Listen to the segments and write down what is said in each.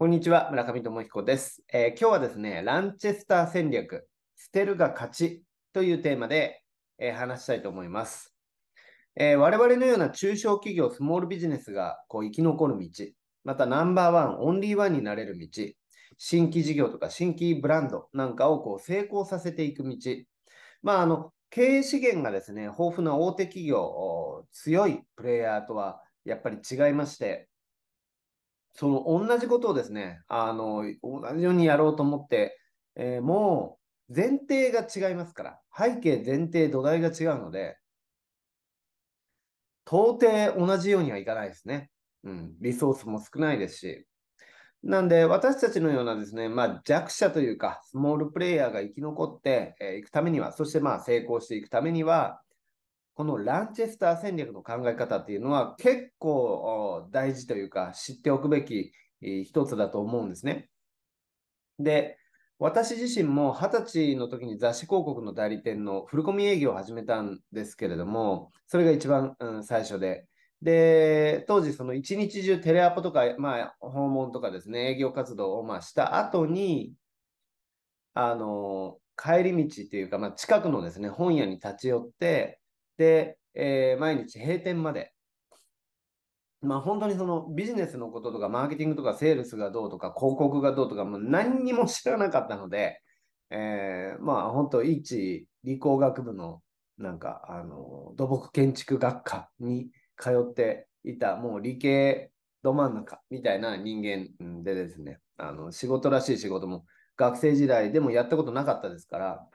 こんにちは、村上智彦です、えー今日はですね、ランチェスター戦略、捨てるが勝ちというテーマで、えー話したいと思います、えー我々のような中小企業、スモールビジネスがこう生き残る道、またナンバーワン、オンリーワンになれる道、新規事業とか新規ブランドなんかをこう成功させていく道、まあ、あの経営資源がですね、豊富な大手企業、強いプレイヤーとはやっぱり違いまして、その同じことをですね、あの同じようにやろうと思って、えーもう前提が違いますから、背景、前提、土台が違うので、到底同じようにはいかないですね。うん、リソースも少ないですし。なんで、私たちのようなですね、まあ、弱者というか、スモールプレイヤーが生き残ってい、えーくためには、そしてまあ成功していくためには、このランチェスター戦略の考え方っていうのは結構大事というか知っておくべき一つだと思うんですね。で、私自身も20歳の時に雑誌広告の代理店のフルコミ営業を始めたんですけれども、それが一番、うん最初で。で、当時その一日中テレアポとか、まあ、訪問とかですね、営業活動をまあした後に、あの、帰り道っていうか、まあ、近くのですね、本屋に立ち寄って、で、えー毎日閉店まで。まあ本当にそのビジネスのこととかマーケティングとかセールスがどうとか広告がどうとかもう何にも知らなかったので、えーまあ本当一理工学部のなんかあの土木建築学科に通っていたもう理系ど真ん中みたいな人間でですね、あの仕事らしい仕事も学生時代でもやったことなかったですから、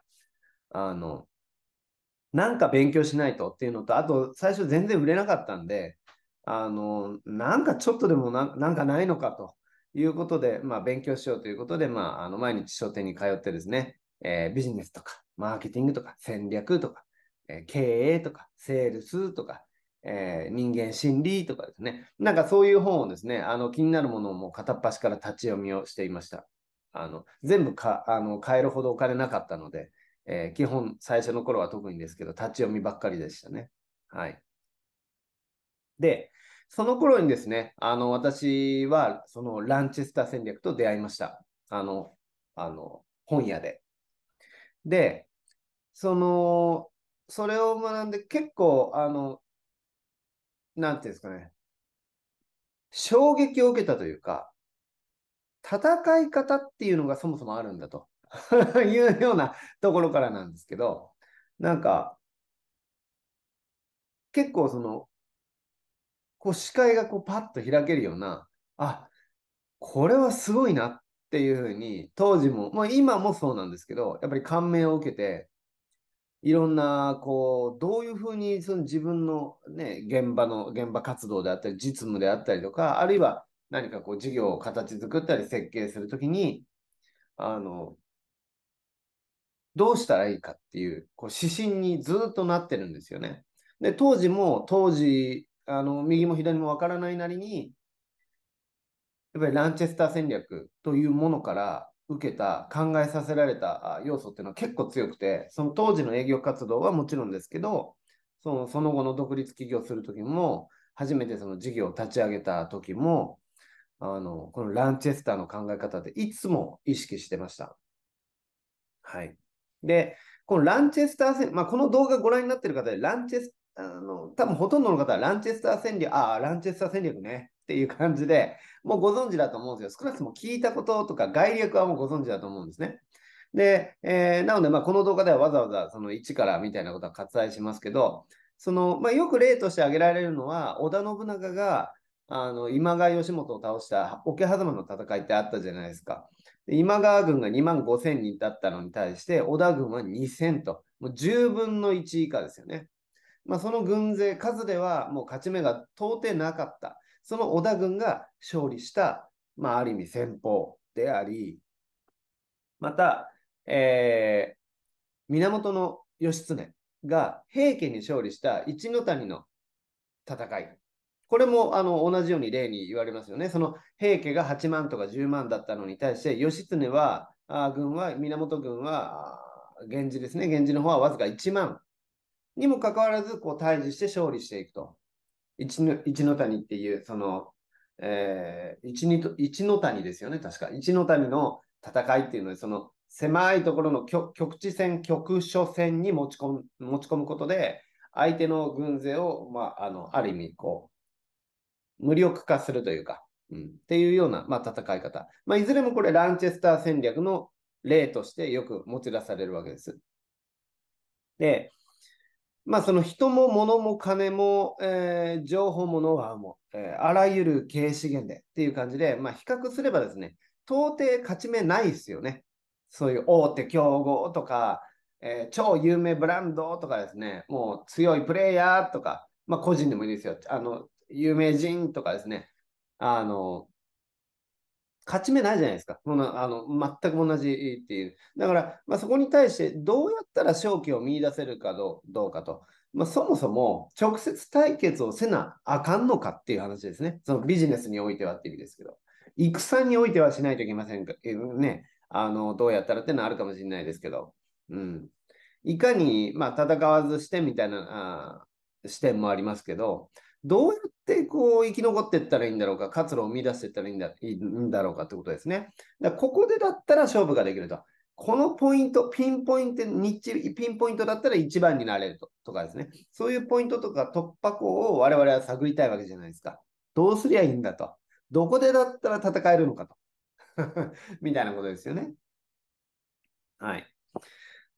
あの、なんか勉強しないとっていうのと、あと最初全然売れなかったんで、あの、なんかちょっとでもなんかないのかということで、まあ勉強しようということで、まああの毎日書店に通ってですね、えービジネスとか、マーケティングとか、戦略とか、えー経営とか、セールスとか、えー人間心理とかですね、なんかそういう本をですね、あの気になるものをもう片っ端から立ち読みをしていました。あの全部かあの買えるほどお金なかったので、えー基本最初の頃は特にですけど、立ち読みばっかりでしたね。はい。で、その頃にですね、あの私はそのランチェスター戦略と出会いました。あの、あの本屋で。で、その、それを学んで結構、あの、なんていうんですかね、衝撃を受けたというか、戦い方っていうのがそもそもあるんだと いうようなところからなんですけど、なんか、結構その、こう視界がこうパッと開けるような、あ、これはすごいなっていうふうに、当時も、まあ今もそうなんですけど、やっぱり感銘を受けて、いろんな、こう、どういうふうにその自分のね、現場の、現場活動であったり、実務であったりとか、あるいは何かこう、事業を形作ったり設計するときに、あの、どうしたらいいかっていう、こう指針にずっとなってるんですよね。で、当時も、当時、あの、右も左もわからないなりに、やっぱりランチェスター戦略というものから受けた、考えさせられた要素っていうのは結構強くて、その当時の営業活動はもちろんですけど、そのその後の独立起業するときも、初めてその事業を立ち上げた時も、あの、このランチェスターの考え方でいつも意識してました。はい。で、このランチェスター戦、まあ、この動画ご覧になっている方で、ランチェスあの、多分ほとんどの方はランチェスター戦略、ああ、ランチェスター戦略ねっていう感じで、もうご存知だと思うんですよ。少なくとも聞いたこととか概略はもうご存知だと思うんですね。で、えーなので、まあ、この動画ではわざわざその1からみたいなことは割愛しますけど、その、まあ、よく例として挙げられるのは、織田信長が、あの、今川義元を倒した桶狭間の戦いってあったじゃないですか。今川軍が2万5千人だったのに対して、織田軍は2000と、もう10分の1以下ですよね。まあ、その軍勢、数ではもう勝ち目が到底なかった。その織田軍が勝利した、まあ、ある意味戦法であり、また、えー源義経が平家に勝利した一ノ谷の戦い。これもあの同じように例に言われますよね。その平家が8万とか10万だったのに対して、義経は、あ軍は、源軍は、源氏ですね。源氏の方はわずか1万にもかかわらず、こう対峙して勝利していくと。一の一ノ谷っていう、その、えー、一の一の谷ですよね、確か。一の谷の戦いっていうのは、その狭いところの局地戦、局所戦に持ち込む持ち込むことで、相手の軍勢を、まあ、あのある意味こう、無力化するというか、うん、っていうような、まあ、戦い方。まあ、いずれもこれ、ランチェスター戦略の例としてよく持ち出されるわけです。で、まあ、その人も物も金も、えー、情報もノウハウも、えー、あらゆる経営資源でっていう感じで、まあ、比較すればですね、到底勝ち目ないですよね。そういう大手競合とか、えー、超有名ブランドとかですね、もう強いプレイヤーとか、まあ、個人でもいいですよ。あの、有名人とかですね、あの、勝ち目ないじゃないですか。あの全く同じっていう。だから、まあ、そこに対してどうやったら勝機を見出せるかどうかと。まあ、そもそも直接対決をせなあかんのかっていう話ですね。そのビジネスにおいてはっていう意味ですけど。戦においてはしないといけませんか。えー、ね、あのどうやったらっていうのはあるかもしれないですけど。うん。いかに、まあ、戦わずしてみたいなあ視点もありますけど、どうやってこう生き残っていったらいいんだろうか、活路を生み出していったらいいんだいいんだろうかってことですね。だここでだったら勝負ができると。このポイント、ピンポイント、日ピンポイントだったら1番になれるととかですね。そういうポイントとか突破口を我々は探りたいわけじゃないですか。どうすりゃいいんだと。どこでだったら戦えるのかと。みたいなことですよね。はい。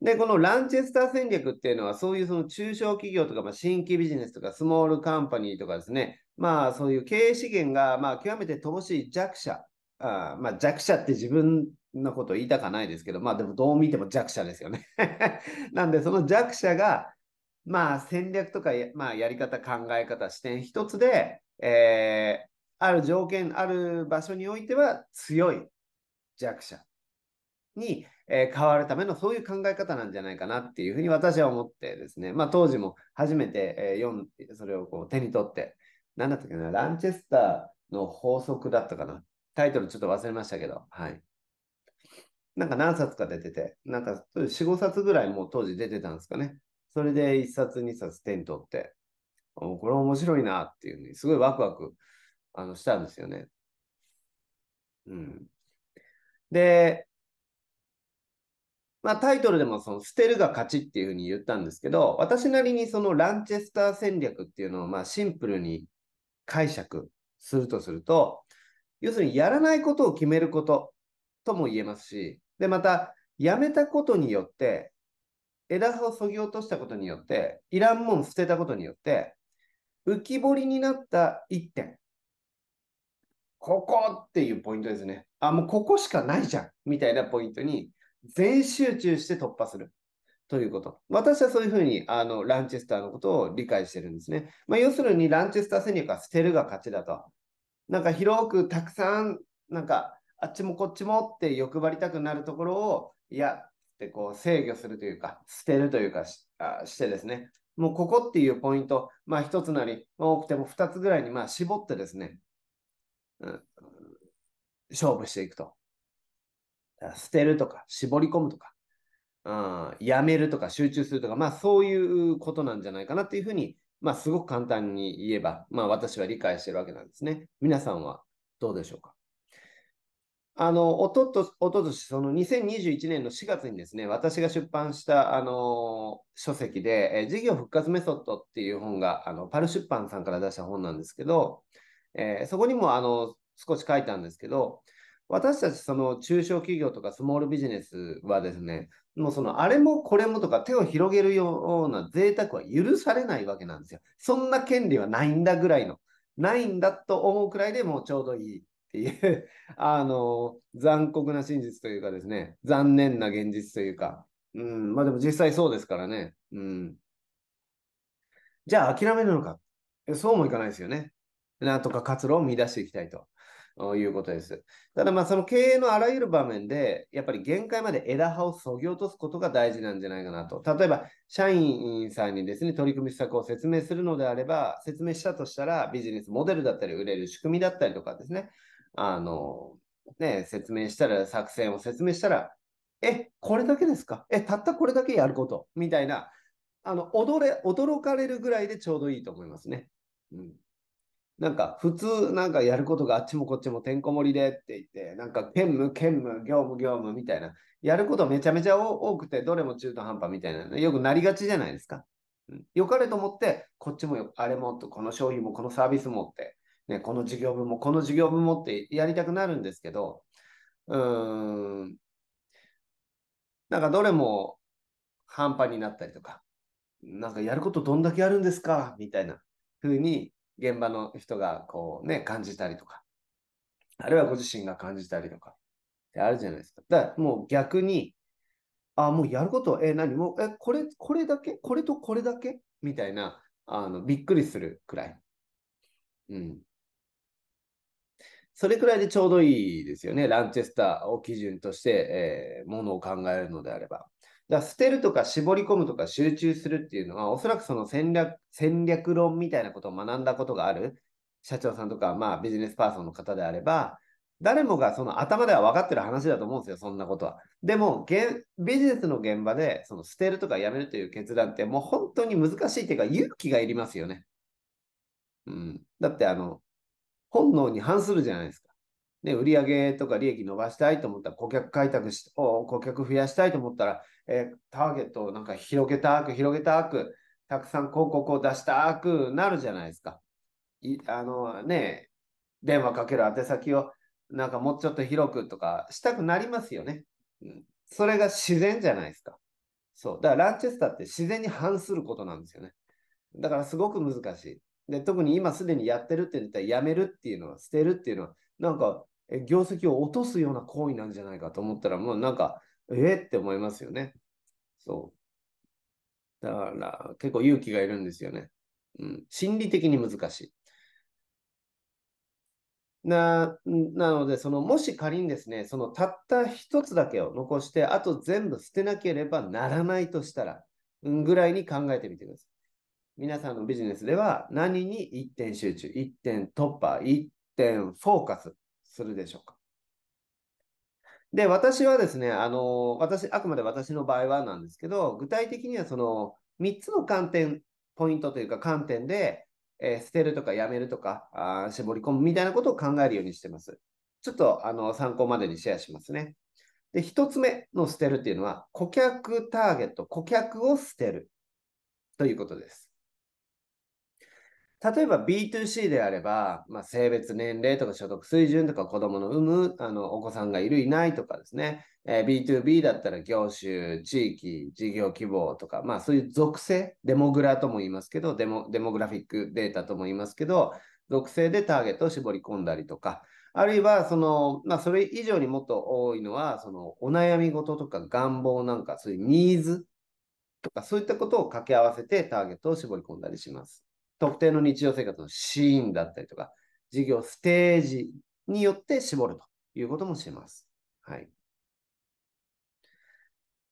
で、このランチェスター戦略っていうのは、そういうその中小企業とか、まあ、新規ビジネスとか、スモールカンパニーとかですね、まあそういう経営資源が、まあ極めて乏しい弱者、あまあ弱者って自分のこと言いたかないですけど、まあでもどう見ても弱者ですよね。なんでその弱者が、まあ戦略とか、まあやり方、考え方、視点一つで、えー、ある条件、ある場所においては強い弱者にえー、変わるためのそういう考え方なんじゃないかなっていうふうに私は思ってですね、まあ、当時も初めて、えー、読んそれをこう手に取って、なんだったっけな、ランチェスターの法則だったかな。タイトルちょっと忘れましたけど、はい。なんか何冊か出てて、なんか4、5冊ぐらいもう当時出てたんですかね。それで1冊、2冊手に取って、これ面白いなっていうふうに、すごいワクワクあのしたんですよね。うん。で、まあ、タイトルでもその捨てるが勝ちっていうふうに言ったんですけど、私なりにそのランチェスター戦略っていうのをまあシンプルに解釈するとすると、要するにやらないことを決めることとも言えますし、で、また、やめたことによって、枝葉をそぎ落としたことによって、いらんもん捨てたことによって、浮き彫りになった一点。ここっていうポイントですね。あ、もうここしかないじゃんみたいなポイントに全集中して突破する。ということ。私はそういうふうにあのランチェスターのことを理解してるんですね。まあ、要するにランチェスター戦略は捨てるが勝ちだと。なんか広くたくさん、なんかあっちもこっちもって欲張りたくなるところを、いや、ってこう制御するというか、捨てるというかしあしてですね。もうここっていうポイント、まあ一つなり、多くても二つぐらいにま絞ってですね、うん、勝負していくと。捨てるとか、絞り込むとか、うん、やめるとか、集中するとか、まあそういうことなんじゃないかなっていうふうに、まあすごく簡単に言えば、まあ私は理解してるわけなんですね。皆さんはどうでしょうか？あの、おとと、おととし、その2021年の4月にですね、私が出版した、あの、書籍で、え事業復活メソッドっていう本が、あの、パル出版さんから出した本なんですけど、えー、そこにも、あの、少し書いたんですけど、私たちその中小企業とかスモールビジネスはですね、もうそのあれもこれもとか手を広げるような贅沢は許されないわけなんですよ。そんな権利はないんだぐらいの、ないんだと思うくらいでもうちょうどいいっていう あの、残酷な真実というかですね、残念な現実というか、うん、まあでも実際そうですからね。うん。じゃあ諦めるのかそうもいかないですよね。なんとか活路を見出していきたいと。ということです。ただまあその経営のあらゆる場面で、やっぱり限界まで枝葉をそぎ落とすことが大事なんじゃないかなと。例えば、社員さんにですね、取り組み施策を説明するのであれば、説明したとしたら、ビジネスモデルだったり、売れる仕組みだったりとかですね、あの、ね、説明したら、作戦を説明したら、え、これだけですか？え、たったこれだけやること？みたいな、あの、驚れ、驚かれるぐらいでちょうどいいと思いますね。うんなんか普通なんかやることがあっちもこっちもてんこ盛りでって言って、なんか兼務、兼務、業務、業務みたいな、やることめちゃめちゃ多くて、どれも中途半端みたいな、よくなりがちじゃないですか。うん、よかれと思って、こっちもあれもと、この商品もこのサービスもって、ね、この事業部もこの事業部もってやりたくなるんですけど、うん、なんかどれも半端になったりとか、なんかやることどんだけやるんですかみたいな風に現場の人がこうね、感じたりとか、あるいはご自身が感じたりとか、ってあるじゃないですか。だからもう逆に、あ、もうやること、え、何？もう、え、これ、これだけ？これとこれだけ？みたいな、あの、びっくりするくらい。うん。それくらいでちょうどいいですよね。ランチェスターを基準として、えー、ものを考えるのであれば。だ捨てるとか絞り込むとか集中するっていうのは、おそらくその戦略戦略論みたいなことを学んだことがある社長さんとか、まあ、ビジネスパーソンの方であれば、誰もがその頭では分かってる話だと思うんですよ、そんなことは。でも、ビジネスの現場でその捨てるとかやめるという決断って、もう本当に難しいっていうか、勇気がいりますよね。うん、だって、あの、本能に反するじゃないですか。ね、売上とか利益伸ばしたいと思ったら、顧客開拓し、顧客増やしたいと思ったら、えー、ターゲットをなんか広げたく、広げたく、たくさん広告を出したくなるじゃないですか。いあのね、電話かける宛先をなんかもうちょっと広くとかしたくなりますよね。うん、それが自然じゃないですか。そう。だからランチェスターって自然に反することなんですよね。だからすごく難しい。で特に今すでにやってるって言ったらやめるっていうのは、捨てるっていうのは、なんか業績を落とすような行為なんじゃないかと思ったら、もうなんか、え、って思いますよね。そう。だから結構勇気がいるんですよね。うん、心理的に難しい。ななので、そのもし仮にですね、そのたった一つだけを残して、あと全部捨てなければならないとしたら、ぐらいに考えてみてください。皆さんのビジネスでは何に一点集中、一点突破、一点フォーカスするでしょうか。で、私はですね、あの、私、あくまで私の場合はなんですけど、具体的にはその3つの観点、ポイントというか観点で、えー、捨てるとかやめるとかあ、絞り込むみたいなことを考えるようにしてます。ちょっとあの参考までにシェアしますね。で、1つ目の捨てるっていうのは、顧客ターゲット、顧客を捨てるということです。例えば B2C であれば、まあ、性別、年齢とか所得水準とか子供の産むあのお子さんがいる、いないとかですね、えー、B2B だったら業種、地域、事業規模とか、まあそういう属性、デモグラとも言いますけど、デモデモグラフィックデータとも言いますけど、属性でターゲットを絞り込んだりとか、あるいはその、まあ、それ以上にもっと多いのは、そのお悩み事とか願望なんか、そういうニーズとか、そういったことを掛け合わせてターゲットを絞り込んだりします。特定の日常生活のシーンだったりとか、事業ステージによって絞るということもします。はい。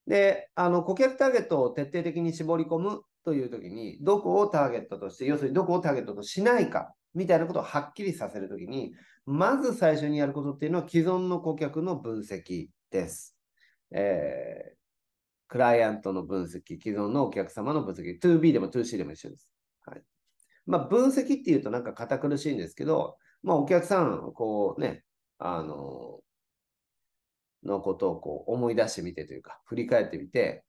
で、あの、顧客ターゲットを徹底的に絞り込むというときに、どこをターゲットとして、要するにどこをターゲットとしないか、みたいなことをはっきりさせるときに、まず最初にやることっていうのは既存の顧客の分析です。えー、クライアントの分析、既存のお客様の分析、2B でも 2C でも一緒です。まあ、分析っていうとなんか堅苦しいんですけど、まあ、お客さん、こうね、あの、のことをこう思い出してみてというか、振り返ってみて、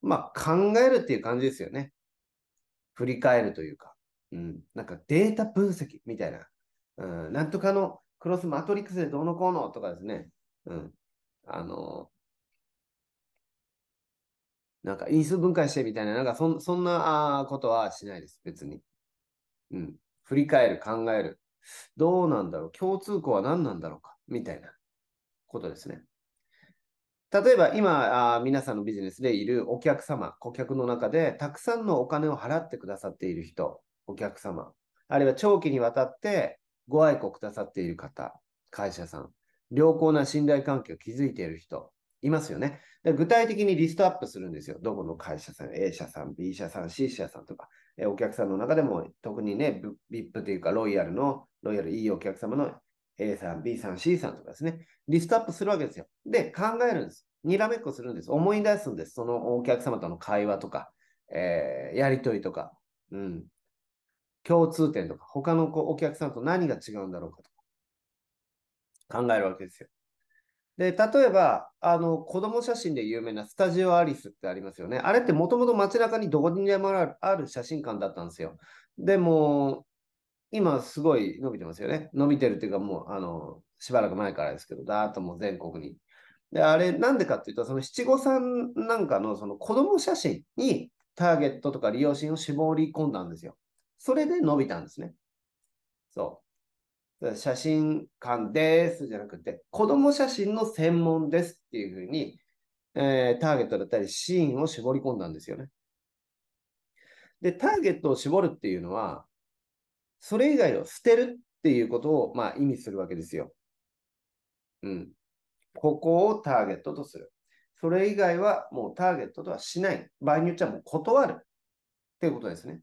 まあ、考えるっていう感じですよね。振り返るというか、うん、なんかデータ分析みたいな、うん、なんとかのクロスマトリックスでどうのこうのとかですね、うん、あの、なんか因数分解してみたいな、なんかそそんなことはしないです、別に。うん。振り返る、考える。どうなんだろう共通項は何なんだろうかみたいなことですね。例えば今あ、皆さんのビジネスでいるお客様、顧客の中でたくさんのお金を払ってくださっている人、お客様、あるいは長期にわたってご愛顧くださっている方、会社さん、良好な信頼関係を築いている人、いますよね。具体的にリストアップするんですよ。どこの会社さん、A 社さん、B 社さん、C 社さんとか、えお客さんの中でも特にね、VIP というかロイヤルの、ロイヤルいいお客様の A さん、B さん、C さんとかですね、リストアップするわけですよ。で、考えるんです。にらめっこするんです。思い出すんです。そのお客様との会話とか、えー、やりとりとか。うん。共通点とか、他のお客さんと何が違うんだろうかとか考えるわけですよ。で、例えば、あの、子供写真で有名なスタジオアリスってありますよね。あれってもともと街中にどこにでもある写真館だったんですよ。でも、今すごい伸びてますよね。伸びてるっていうかもう、あの、しばらく前からですけど、だーっともう全国に。で、あれなんでかっていうと、その七五三なんかのその子供写真にターゲットとか利用心を絞り込んだんですよ。それで伸びたんですね。そう。写真館ですじゃなくて、子供写真の専門ですっていうふうに、えー、ターゲットだったりシーンを絞り込んだんですよね。で、ターゲットを絞るっていうのは、それ以外を捨てるっていうことを、まあ、意味するわけですよ。うん。ここをターゲットとする。それ以外はもうターゲットとはしない。場合によっちゃもう断る。っていうことですね。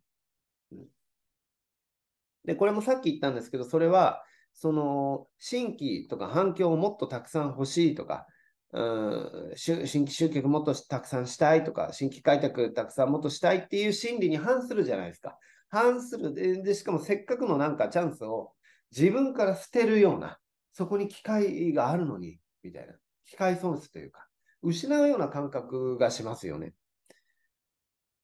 で、これもさっき言ったんですけど、それは、その、新規とか反響をもっとたくさん欲しいとか、うん、新規集客もっとたくさんしたいとか、新規開拓たくさんもっとしたいっていう心理に反するじゃないですか。反するで。で、しかもせっかくのなんかチャンスを自分から捨てるような、そこに機会があるのに、みたいな。機会損失というか、失うような感覚がしますよね。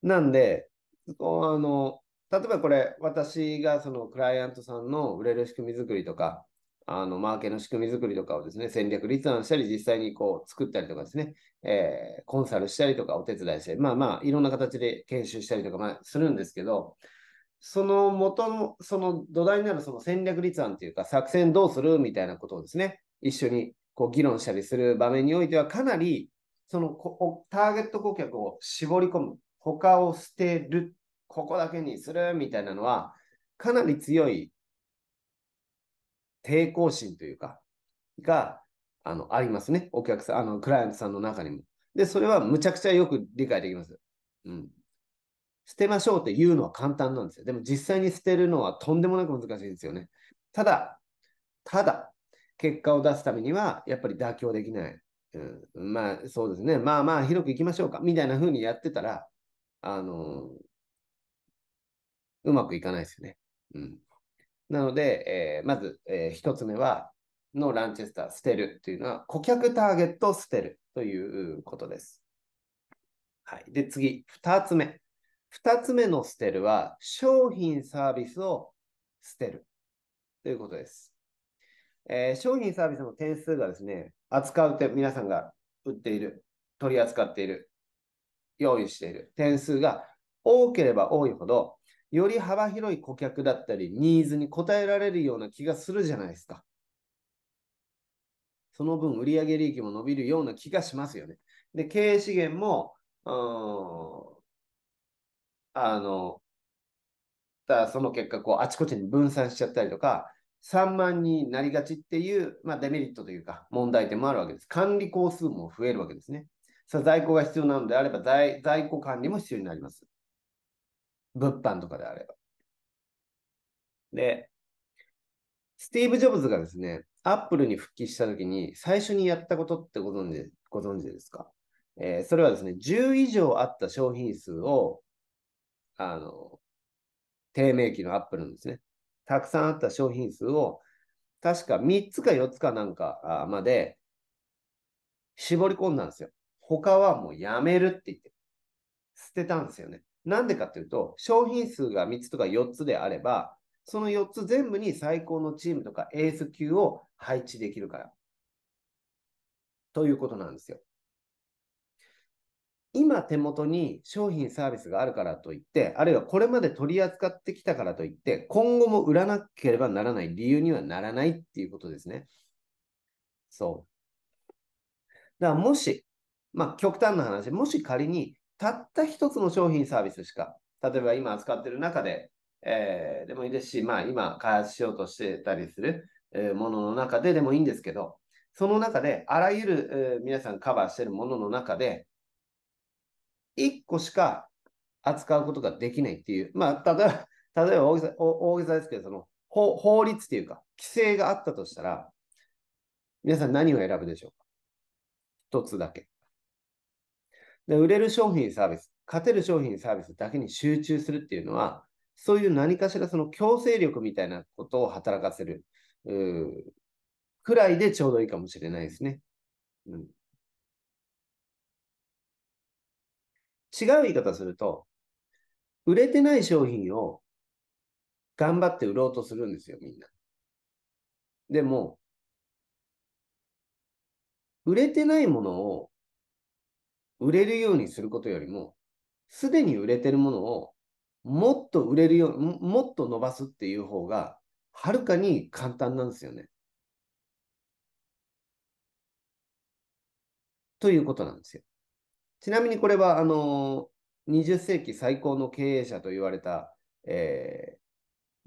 なんで、あの、例えばこれ、私がそのクライアントさんの売れる仕組み作りとか、あの、マーケの仕組み作りとかをですね、戦略立案したり、実際にこう作ったりとかですね、えー、コンサルしたりとかお手伝いして、まあまあ、いろんな形で研修したりとか、まあ、するんですけど、その元の、その土台になるその戦略立案というか、作戦どうするみたいなことをですね、一緒にこう議論したりする場面においては、かなりそのターゲット顧客を絞り込む、他を捨てる、ここだけにするみたいなのは、かなり強い抵抗心というか、があのありますね。お客さん、あのクライアントさんの中にも。で、それはむちゃくちゃよく理解できます。うん。捨てましょうって言うのは簡単なんですよ。でも実際に捨てるのはとんでもなく難しいですよね。ただ、ただ、結果を出すためには、やっぱり妥協できない。うん、まあ、そうですね。まあまあ、広くいきましょうか。みたいな風にやってたら、あのうまくいかないですよね。うん。なので、えー、まず、えー、一つ目は、のランチェスター、捨てるというのは、顧客ターゲットを捨てるということです。はい。で、次、二つ目。二つ目の捨てるは、商品サービスを捨てるということです。えー、商品サービスの点数がですね、扱うて皆さんが売っている、取り扱っている、用意している点数が多ければ多いほど、より幅広い顧客だったり、ニーズに応えられるような気がするじゃないですか。その分、売上利益も伸びるような気がしますよね。で、経営資源も、あの、だその結果、こう、あちこちに分散しちゃったりとか、散漫になりがちっていう、まあ、デメリットというか問題点もあるわけです。管理工数も増えるわけですね。さあ在庫が必要なのであれば在、在庫管理も必要になります。物販とかであれば。で、スティーブ・ジョブズがですね、アップルに復帰したときに最初にやったことってご存知ご存知ですか、えー、それはですね、10以上あった商品数を、あの、低迷期のアップルのですね、たくさんあった商品数を、確か3つか4つかなんかまで絞り込んだんですよ。他はもうやめるって言って、捨てたんですよね。なんでかっていうと、商品数が3つとか4つであれば、その4つ全部に最高のチームとかエース級を配置できるから。ということなんですよ。今手元に商品サービスがあるからといって、あるいはこれまで取り扱ってきたからといって、今後も売らなければならない理由にはならないっていうことですね。そう。だからもし、まあ極端な話、もし仮にたった一つの商品サービスしか、例えば今扱ってる中で、えー、でもいいですし、まあ今開発しようとしてたりする、えー、ものの中ででもいいんですけど、その中であらゆる、えー、皆さんカバーしているものの中で、1個しか扱うことができないっていう、まあ、例えば、例えば大げさ大げさですけど、その法法律っていうか、規制があったとしたら、皆さん何を選ぶでしょうか？一つだけ。で、売れる商品サービス、勝てる商品サービスだけに集中するっていうのは、そういう何かしらその強制力みたいなことを働かせるくらいでちょうどいいかもしれないですね。うん、違う言い方すると、売れてない商品を頑張って売ろうとするんですよ、みんな。でも、売れてないものを売れるようにすることよりも、すでに売れてるものをもっと売れるよう、もっと伸ばすっていう方が、はるかに簡単なんですよね。ということなんですよ。ちなみにこれは、あの、20世紀最高の経営者と言われた、え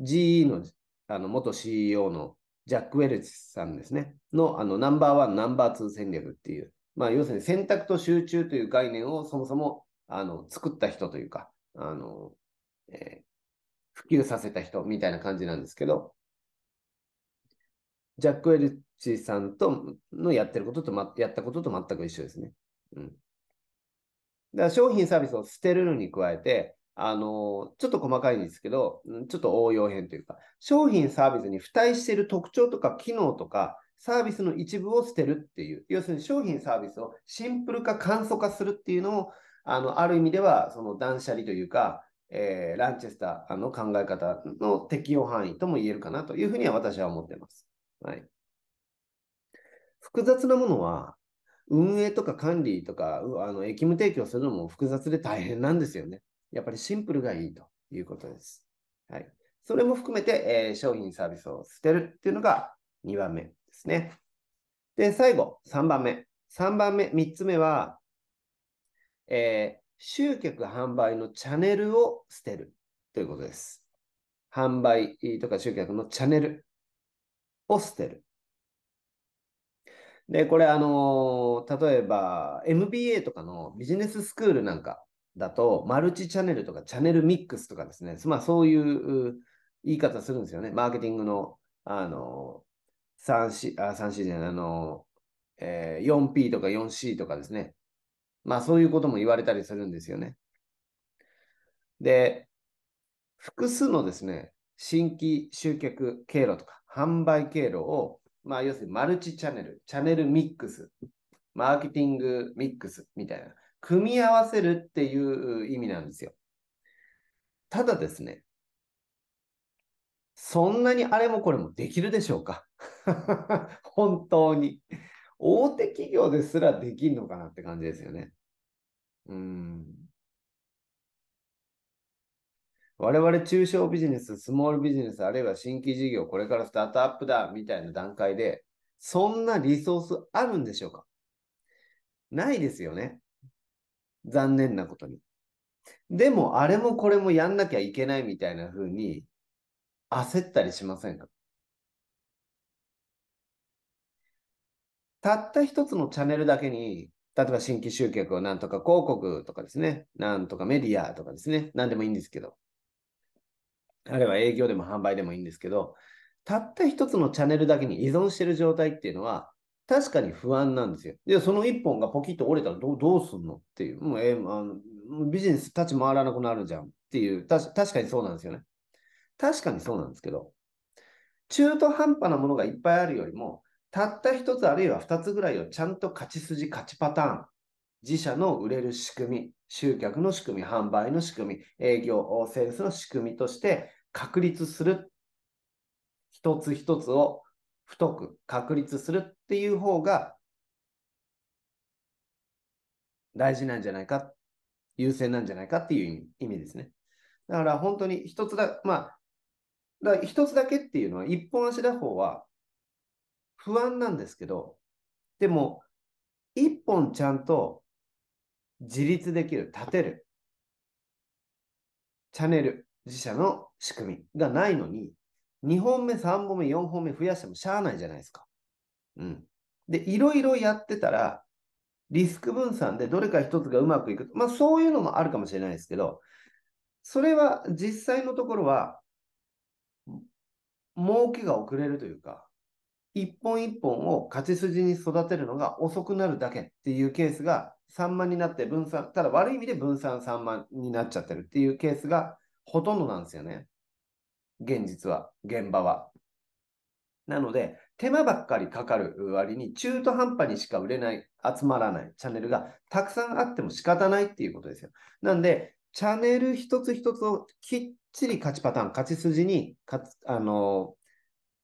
ー、GE のあの元 CEO のジャック・ウェルチさんですね、のあのナンバーワン、ナンバーツー戦略っていう、まあ、要するに選択と集中という概念をそもそもあの作った人というか、あのえー、普及させた人みたいな感じなんですけど、ジャック・ウェルチさんとのやってることと、ま、やったことと全く一緒ですね。うん。だから商品サービスを捨てるのに加えて、あの、ちょっと細かいんですけど、ちょっと応用編というか、商品サービスに付帯している特徴とか機能とか、サービスの一部を捨てるっていう、要するに商品サービスをシンプル化、簡素化するっていうのを、あの、ある意味では、その断捨離というか、えー、ランチェスターの考え方の適用範囲とも言えるかなというふうには私は思っています。はい。複雑なものは、運営とか管理とか、あの、役務提供するのも複雑で大変なんですよね。やっぱりシンプルがいいということです。はい。それも含めて、えー、商品サービスを捨てるっていうのが2番目ですね。で、最後、3番目。3番目、3つ目は、えー、集客販売のチャンネルを捨てるということです。販売とか集客のチャンネルを捨てる。で、これ、あのー、例えば MBA とかのビジネススクールなんかだと、マルチチャンネルとかチャンネルミックスとかですね、まあそういう言い方するんですよね。マーケティングの、あの、3C、あ、3C じゃない、あの、えー、4P とか 4C とかですね。まあそういうことも言われたりするんですよね。で、複数のですね、新規集客経路とか販売経路を、まあ要するにマルチチャンネル、チャンネルミックス、マーケティングミックスみたいな。組み合わせるっていう意味なんですよ。ただですね、そんなにあれもこれもできるでしょうか？本当に。大手企業ですらできんのかなって感じですよね。うん。我々中小ビジネス、スモールビジネス、あるいは新規事業、これからスタートアップだみたいな段階で、そんなリソースあるんでしょうか？ないですよね。残念なことに。でも、あれもこれもやんなきゃいけないみたいな風に焦ったりしませんか？たった一つのチャンネルだけに、例えば新規集客をなんとか広告とかですね、なんとかメディアとかですね、なんでもいいんですけど、あるいは営業でも販売でもいいんですけど、たった一つのチャンネルだけに依存してる状態っていうのは、確かに不安なんですよ。で、その一本がポキッと折れたらどどうすんの？っていう。もう、えー、あのビジネス立ち回らなくなるじゃんっていう。た確かにそうなんですよね。確かにそうなんですけど、中途半端なものがいっぱいあるよりも、たった一つあるいは二つぐらいをちゃんと勝ち筋、勝ちパターン、自社の売れる仕組み、集客の仕組み、販売の仕組み、営業、セールスの仕組みとして確立する。一つ一つを太く確立するっていう方が大事なんじゃないか、優先なんじゃないかっていう意味ですね。だから本当に一つだ、まあ、だ一つだけっていうのは一本足打法は不安なんですけど、でも一本ちゃんと自立できる、立てるチャンネル、自社の仕組みがないのに、2本目、3本目、4本目増やしてもしゃあないじゃないですか。うん。で、いろいろやってたら、リスク分散でどれか一つがうまくいく。まあそういうのもあるかもしれないですけど、それは実際のところは、儲けが遅れるというか、一本一本を勝ち筋に育てるのが遅くなるだけっていうケースが散漫になって分散、ただ悪い意味で分散散漫になっちゃってるっていうケースがほとんどなんですよね。現実は、現場は。なので、手間ばっかりかかる割に中途半端にしか売れない、集まらないチャンネルがたくさんあっても仕方ないっていうことですよ。なんで、チャンネル一つ一つをきっちり勝ちパターン、勝ち筋にかつ、あの、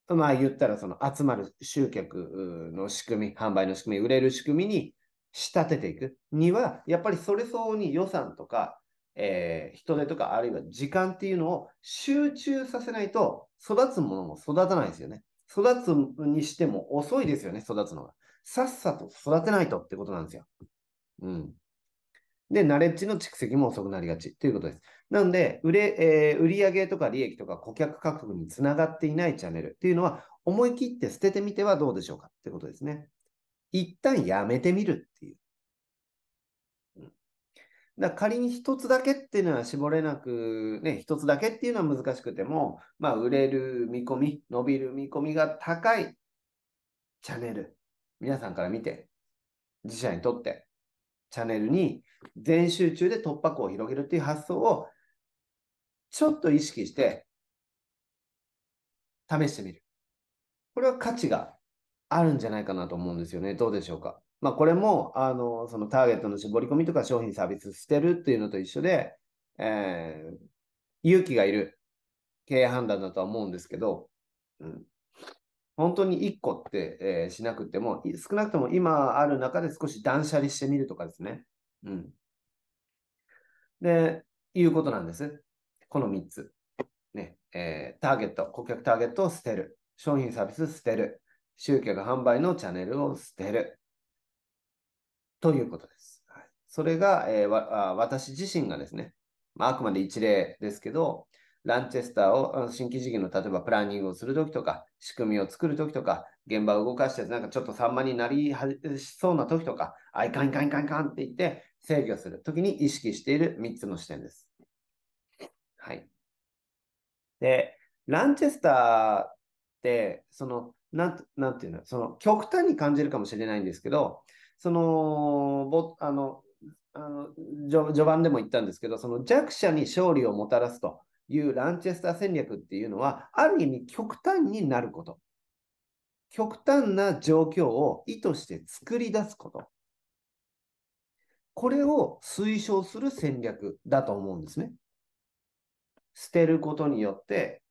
まあ言ったらその集まる集客の仕組み、販売の仕組み、売れる仕組みに仕立てていくには、やっぱりそれ相応に予算とか、えー、人手とか、あるいは時間っていうのを集中させないと、育つものも育たないですよね。育つにしても遅いですよね、育つのが。さっさと育てないとってことなんですよ。うん。で、ナレッジの蓄積も遅くなりがちということです。なので、売れ、えー、売上とか利益とか顧客獲得につながっていないチャンネルっていうのは、思い切って捨ててみてはどうでしょうかってことですね。一旦やめてみるっていう。だ仮に一つだけっていうのは絞れなく、ね、一つだけっていうのは難しくても、まあ、売れる見込み、伸びる見込みが高いチャンネル、皆さんから見て、自社にとって、チャンネルに全集中で突破口を広げるっていう発想を、ちょっと意識して、試してみる。これは価値があるんじゃないかなと思うんですよね。どうでしょうか。まあ、これも、あの、そのターゲットの絞り込みとか商品サービス捨てるっていうのと一緒で、えー、勇気がいる経営判断だとは思うんですけど、うん、本当に1個って、えー、しなくても、少なくとも今ある中で少し断捨離してみるとかですね。うん。で、いうことなんです。この3つ。ね、えー、ターゲット、顧客ターゲットを捨てる。商品サービス捨てる。集客販売のチャンネルを捨てる。ということです。はい、それが、えー、わ私自身がですね、まあ、あくまで一例ですけど、ランチェスターを新規事業の例えばプランニングをするときとか、仕組みを作るときとか、現場を動かしてなんかちょっと散漫になりしそうなときとか、あいかんいかんいかんいかんって言って制御するときに意識している3つの視点です。はい。で、ランチェスターって、その、なんなんていうの、その極端に感じるかもしれないんですけど、その、ぼあの、あの序盤でも言ったんですけど、その弱者に勝利をもたらすというランチェスター戦略っていうのは、ある意味極端になること。極端な状況を意図して作り出すこと。これを推奨する戦略だと思うんですね。捨てることによって、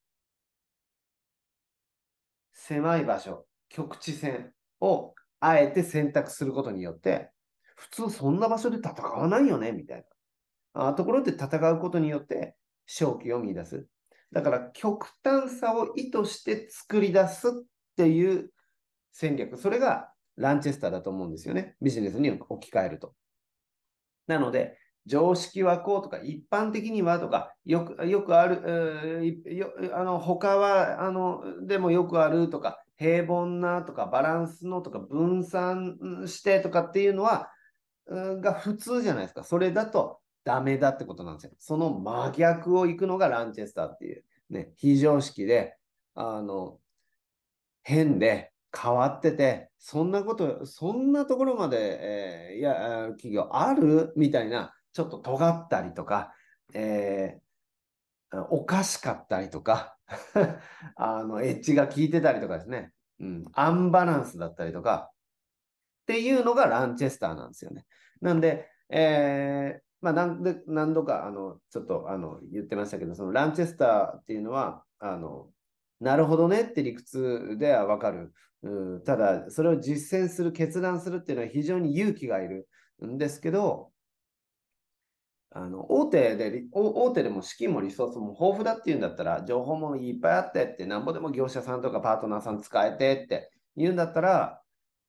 狭い場所、局地戦をあえて選択することによって、普通そんな場所で戦わないよね、みたいな。あところで戦うことによって、勝機を見出す。だから極端さを意図して作り出すっていう戦略。それがランチェスターだと思うんですよね。ビジネスに置き換えると。なので、常識はこうとか、一般的にはとか、よくよくある、あの他はあのでもよくあるとか、平凡なとか、バランスのとか、分散してとかっていうのは、が普通じゃないですか。それだとダメだってことなんですよ。その真逆を行くのがランチェスターっていう、ね、非常識で、あの、変で変わってて、そんなこと、そんなところまで、えー、いや、企業あるみたいな、ちょっと尖ったりとか、えー、おかしかったりとか、あの、エッジが効いてたりとかですね、うん、アンバランスだったりとか、っていうのがランチェスターなんですよね。なんで、えー、まあ、何で何度かあのちょっとあの言ってましたけど、そのランチェスターっていうのは、あのなるほどねって理屈ではわかる。う、ただ、それを実践する、決断するっていうのは非常に勇気がいるんですけど、あの大手で、大手でも資金もリソースも豊富だっていうんだったら、情報もいっぱいあってって、なんぼでも業者さんとかパートナーさん使えてって言うんだったら、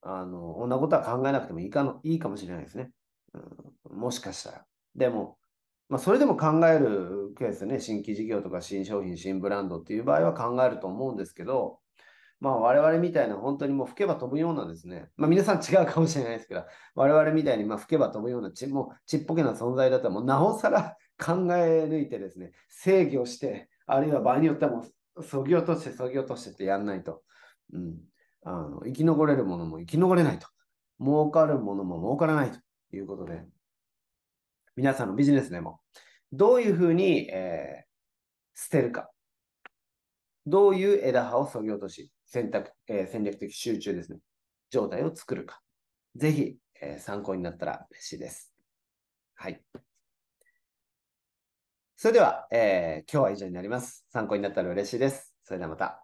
あの、こんなことは考えなくてもいいかのいいかもしれないですね。うん、もしかしたら。でも、まあ、それでも考えるケースね、新規事業とか新商品、新ブランドっていう場合は考えると思うんですけど、まあ我々みたいな本当にもう吹けば飛ぶようなですね、まあ皆さん違うかもしれないですけど、我々みたいにまあ吹けば飛ぶようなちもうちっぽけな存在だったらもうなおさら 考え抜いてですね、制御して、あるいは場合によってはもうそぎ落としてそぎ落としてってやんないと、うん、あの生き残れるものも生き残れないと、儲かるものも儲からないということで、皆さんのビジネスでもどういうふうに、え捨てるか。どういう枝葉を削ぎ落とし、選択、えー、戦略的集中ですね。状態を作るか。ぜひ、えー、参考になったら嬉しいです。はい。それでは、えー、今日は以上になります。参考になったら嬉しいです。それではまた。